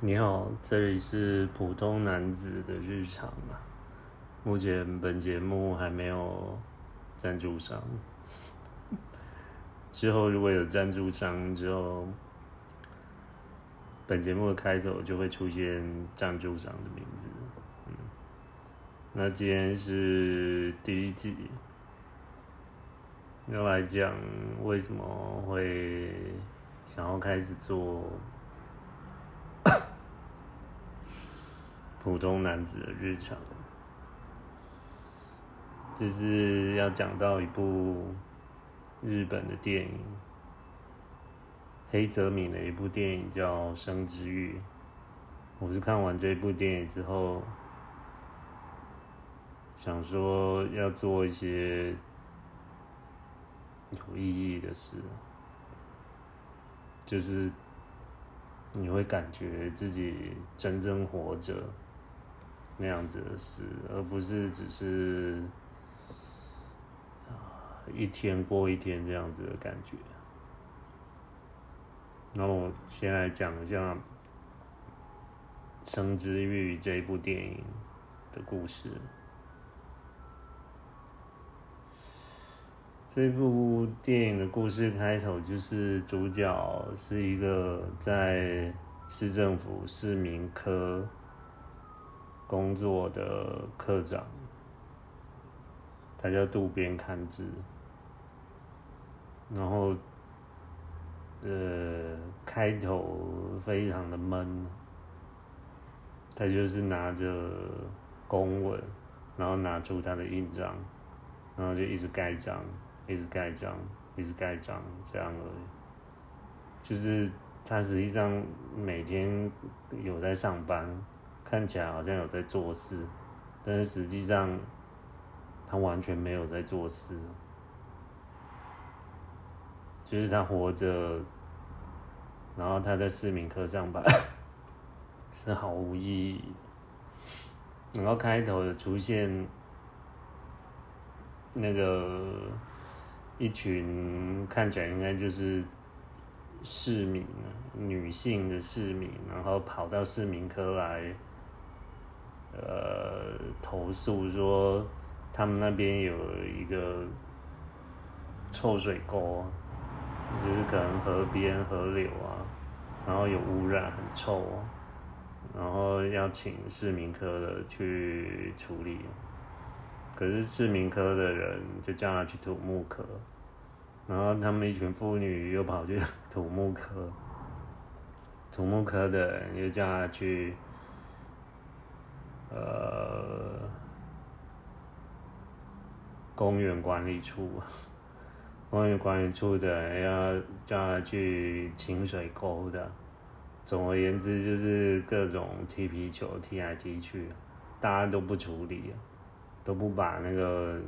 你好，这里是普通男子的日常啊。目前本节目还没有赞助商，之后如果有赞助商之后，本节目的开头就会出现赞助商的名字。嗯，那今天是第一季，要来讲为什么会想要开始做。普通男子的日常，这是要讲到一部日本的电影，黑泽明的一部电影叫《生之欲》。我是看完这部电影之后，想说要做一些有意义的事，就是你会感觉自己真正活着。那样子的事，而不是只是一天过一天这样子的感觉。那我先来讲一下《生之欲》这一部电影的故事。这部电影的故事开头就是主角是一个在市政府市民科。工作的科长，他叫渡边勘治，然后，呃，开头非常的闷，他就是拿着公文，然后拿出他的印章，然后就一直盖章，一直盖章，一直盖章，这样而已。就是他实际上每天有在上班。看起来好像有在做事，但是实际上他完全没有在做事，就是他活着，然后他在市民科上班 是毫无意义。然后开头有出现那个一群看起来应该就是市民，女性的市民，然后跑到市民科来。呃，投诉说他们那边有一个臭水沟，就是可能河边河流啊，然后有污染，很臭啊，然后要请市民科的去处理。可是市民科的人就叫他去土木科，然后他们一群妇女又跑去土木科，土木科的人又叫他去。呃，公园管理处，公园管理处的要叫他去清水沟的。总而言之，就是各种踢皮球踢来踢去，大家都不处理，都不把那个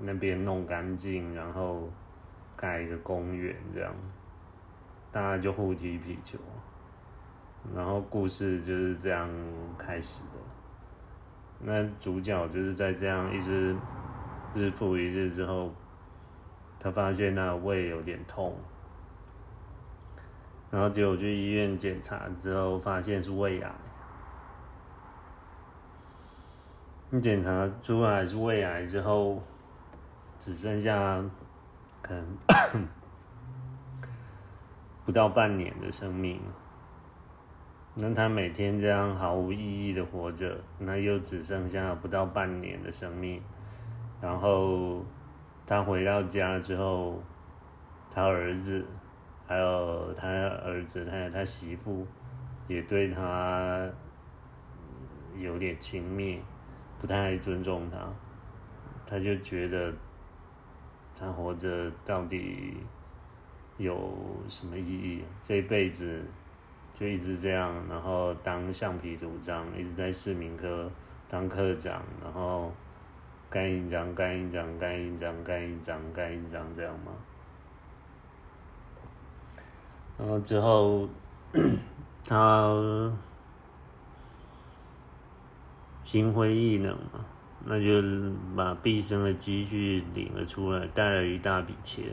那边弄干净，然后盖一个公园这样，大家就互踢皮球，然后故事就是这样开始的。那主角就是在这样一直日复一日之后，他发现那胃有点痛，然后结果去医院检查之后，发现是胃癌。你检查出来是胃癌之后，只剩下可能 不到半年的生命了。那他每天这样毫无意义的活着，那又只剩下不到半年的生命。然后他回到家之后，他儿子，还有他儿子，还有他媳妇，也对他有点轻蔑，不太尊重他。他就觉得他活着到底有什么意义？这一辈子。就一直这样，然后当橡皮图章，一直在市民科当科长，然后盖印章、盖印章、盖印章、盖印章、盖印章，这样吗？然后之后，他心灰意冷嘛，那就把毕生的积蓄领了出来，带了一大笔钱。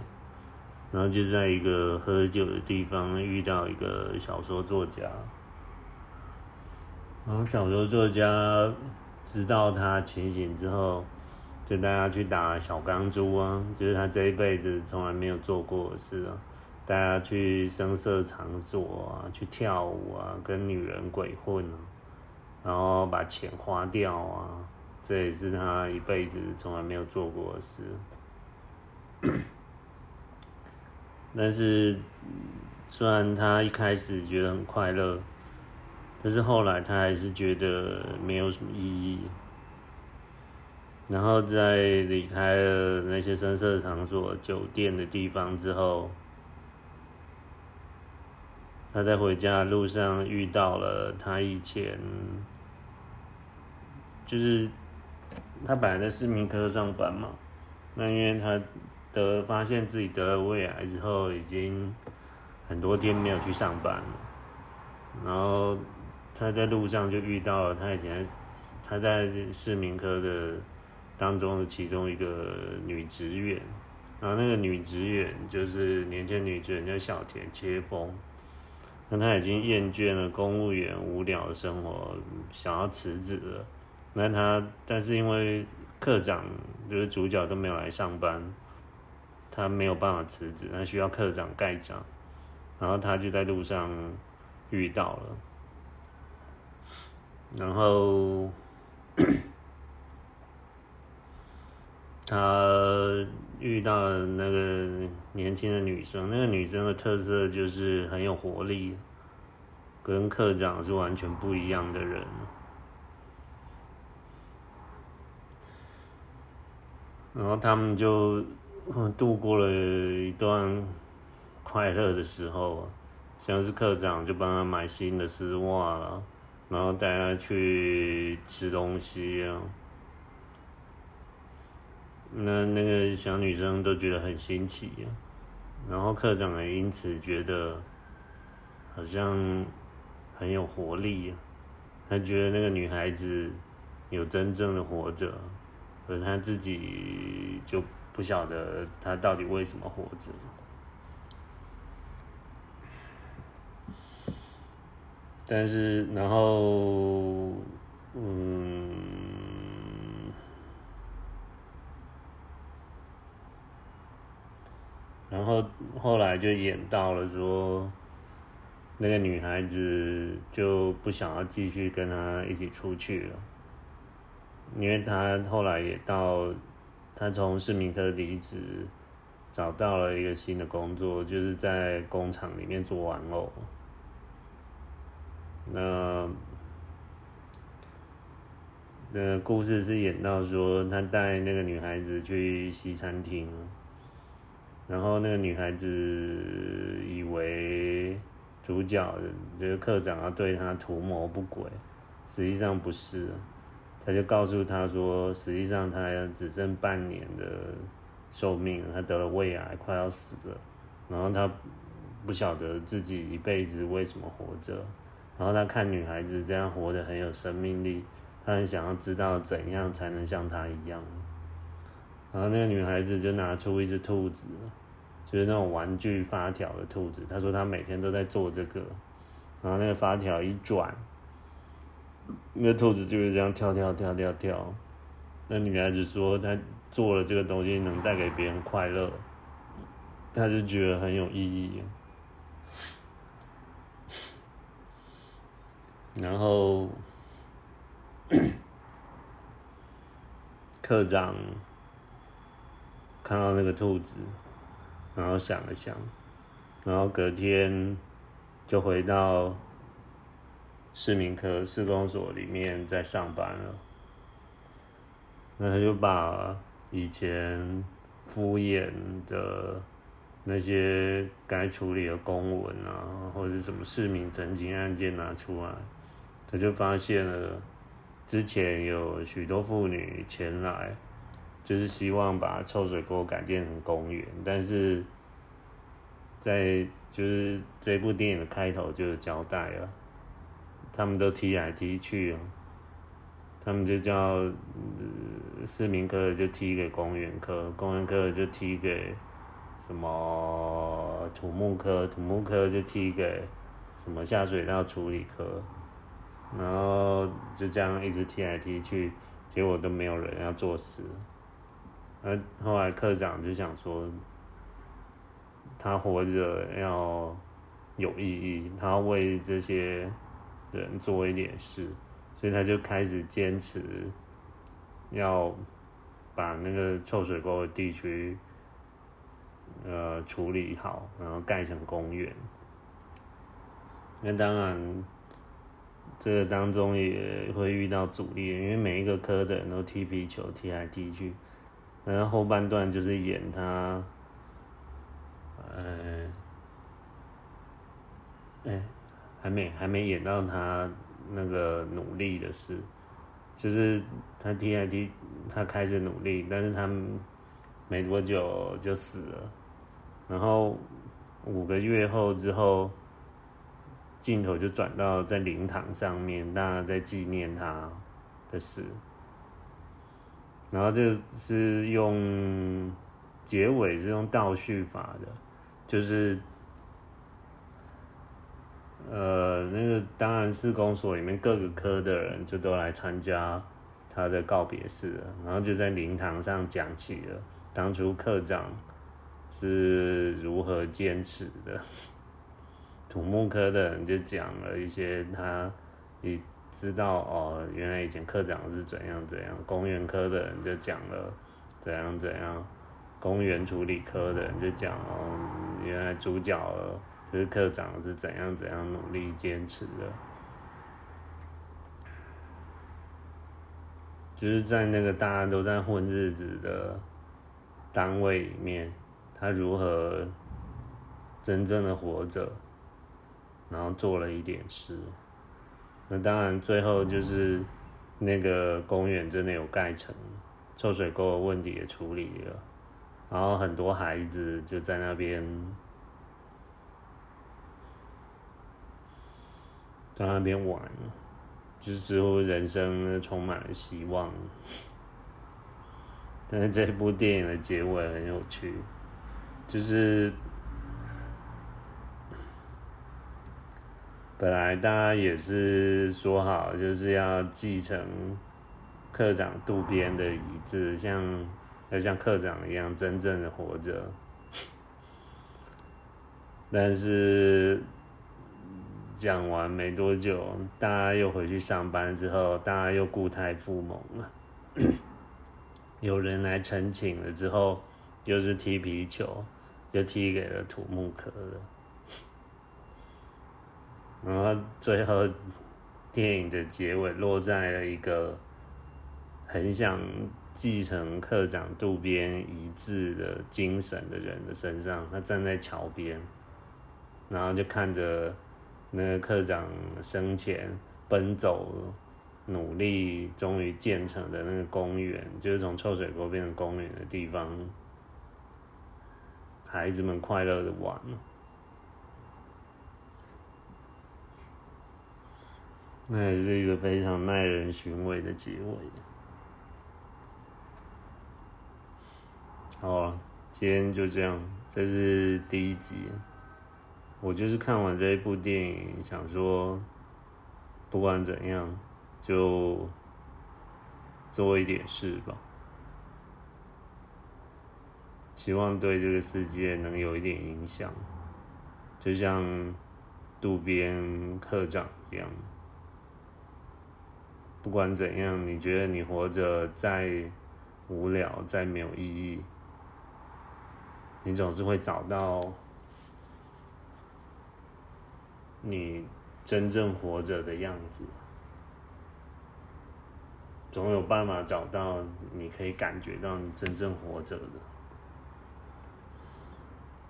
然后就在一个喝酒的地方遇到一个小说作家，然后小说作家知道他情形之后，就带他去打小钢珠啊，就是他这一辈子从来没有做过的事啊，带他去声色场所啊，去跳舞啊，跟女人鬼混啊，然后把钱花掉啊，这也是他一辈子从来没有做过的事。但是，虽然他一开始觉得很快乐。但是后来他还是觉得没有什么意义，然后在离开了那些声色场所、酒店的地方之后，他在回家的路上遇到了他以前，就是他本来在市民科上班嘛，那因为他得发现自己得了胃癌之后，已经很多天没有去上班了，然后。他在路上就遇到了他以前他在市民科的当中的其中一个女职员，然后那个女职员就是年轻女职员叫小田切风，那他已经厌倦了公务员无聊的生活，想要辞职了。那他但是因为科长就是主角都没有来上班，他没有办法辞职，他需要科长盖章，然后他就在路上遇到了。然后，他遇到了那个年轻的女生，那个女生的特色就是很有活力，跟科长是完全不一样的人。然后他们就嗯度过了一段快乐的时候，像是科长就帮他买新的丝袜了。然后带他去吃东西啊，那那个小女生都觉得很新奇啊，然后科长也因此觉得好像很有活力啊，他觉得那个女孩子有真正的活着，而他自己就不晓得他到底为什么活着。但是，然后，嗯，然后后来就演到了说，那个女孩子就不想要继续跟他一起出去了，因为他后来也到，他从市民科离职，找到了一个新的工作，就是在工厂里面做玩偶。那那故事是演到说，他带那个女孩子去西餐厅，然后那个女孩子以为主角这个课长要对她图谋不轨，实际上不是，他就告诉他说，实际上他只剩半年的寿命，他得了胃癌，快要死了，然后他不晓得自己一辈子为什么活着。然后他看女孩子这样活得很有生命力，他很想要知道怎样才能像她一样。然后那个女孩子就拿出一只兔子，就是那种玩具发条的兔子。她说她每天都在做这个，然后那个发条一转，那兔子就是这样跳跳跳跳跳。那女孩子说她做了这个东西能带给别人快乐，她就觉得很有意义。然后，科长看到那个兔子，然后想了想，然后隔天就回到市民科市公所里面在上班了。那他就把以前敷衍的那些该处理的公文啊，或者什么市民曾经案件拿出来。他就发现了，之前有许多妇女前来，就是希望把臭水沟改建成公园，但是在就是这部电影的开头就有交代了，他们都踢来踢去，他们就叫市民科就踢给公园科，公园科就踢给什么土木科，土木科就踢给什么下水道处理科。然后就这样一直踢来踢去，结果都没有人要做事。而后来科长就想说，他活着要有意义，他为这些人做一点事，所以他就开始坚持要把那个臭水沟的地区呃处理好，然后盖成公园。那当然，这个当中也会遇到阻力，因为每一个科的人都踢皮球，踢来踢去。然后后半段就是演他，呃，哎，还没还没演到他那个努力的事，就是他踢来踢，他开始努力，但是他没多久就死了。然后五个月后之后，镜头就转到在灵堂上面，大家在纪念他的事。然后这是用结尾是用倒叙法的，就是呃那个当然是公所里面各个科的人就都来参加他的告别式了，然后就在灵堂上讲起了当初科长是如何坚持的，土木科的人就讲了一些他你。知道哦，原来以前科长是怎样怎样，公园科的人就讲了怎样怎样，公园处理科的人就讲哦，原来主角就是科长是怎样怎样努力坚持的，就是在那个大家都在混日子的单位里面，他如何真正的活着，然后做了一点事。那当然，最后就是那个公园真的有盖成，臭水沟的问题也处理了，然后很多孩子就在那边，在那边玩，就似乎人生充满了希望。但是这部电影的结尾很有趣，就是。本来大家也是说好，就是要继承科长渡边的遗志，像要像科长一样真正的活着。但是讲完没多久，大家又回去上班之后，大家又固态复萌了。有人来澄清了之后，又是踢皮球，又踢给了土木科的。然后最后，电影的结尾落在了一个很想继承科长渡边遗志的精神的人的身上。他站在桥边，然后就看着那个科长生前奔走、努力，终于建成的那个公园，就是从臭水沟变成公园的地方，孩子们快乐的玩。那也是一个非常耐人寻味的结尾。好啊，今天就这样，这是第一集。我就是看完这一部电影，想说，不管怎样，就做一点事吧。希望对这个世界能有一点影响，就像渡边科长一样。不管怎样，你觉得你活着再无聊、再没有意义，你总是会找到你真正活着的样子，总有办法找到你可以感觉到你真正活着的。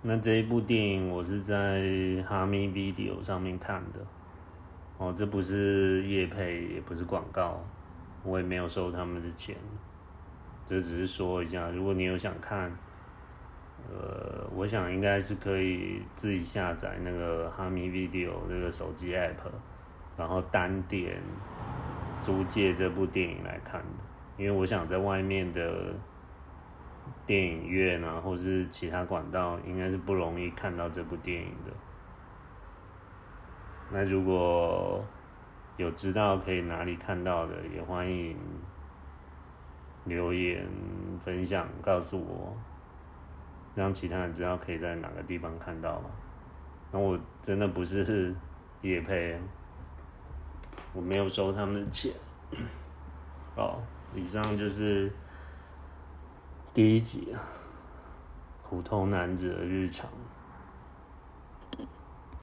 那这一部电影我是在哈密 Video 上面看的。哦，这不是叶配，也不是广告，我也没有收他们的钱，这只是说一下，如果你有想看，呃，我想应该是可以自己下载那个哈密 Video 这个手机 App，然后单点租借这部电影来看的，因为我想在外面的电影院啊，或是其他管道，应该是不容易看到这部电影的。那如果有知道可以哪里看到的，也欢迎留言分享告诉我，让其他人知道可以在哪个地方看到嘛。那我真的不是 叶配，我没有收他们的钱。哦，以上就是第一集啊，普通男子的日常。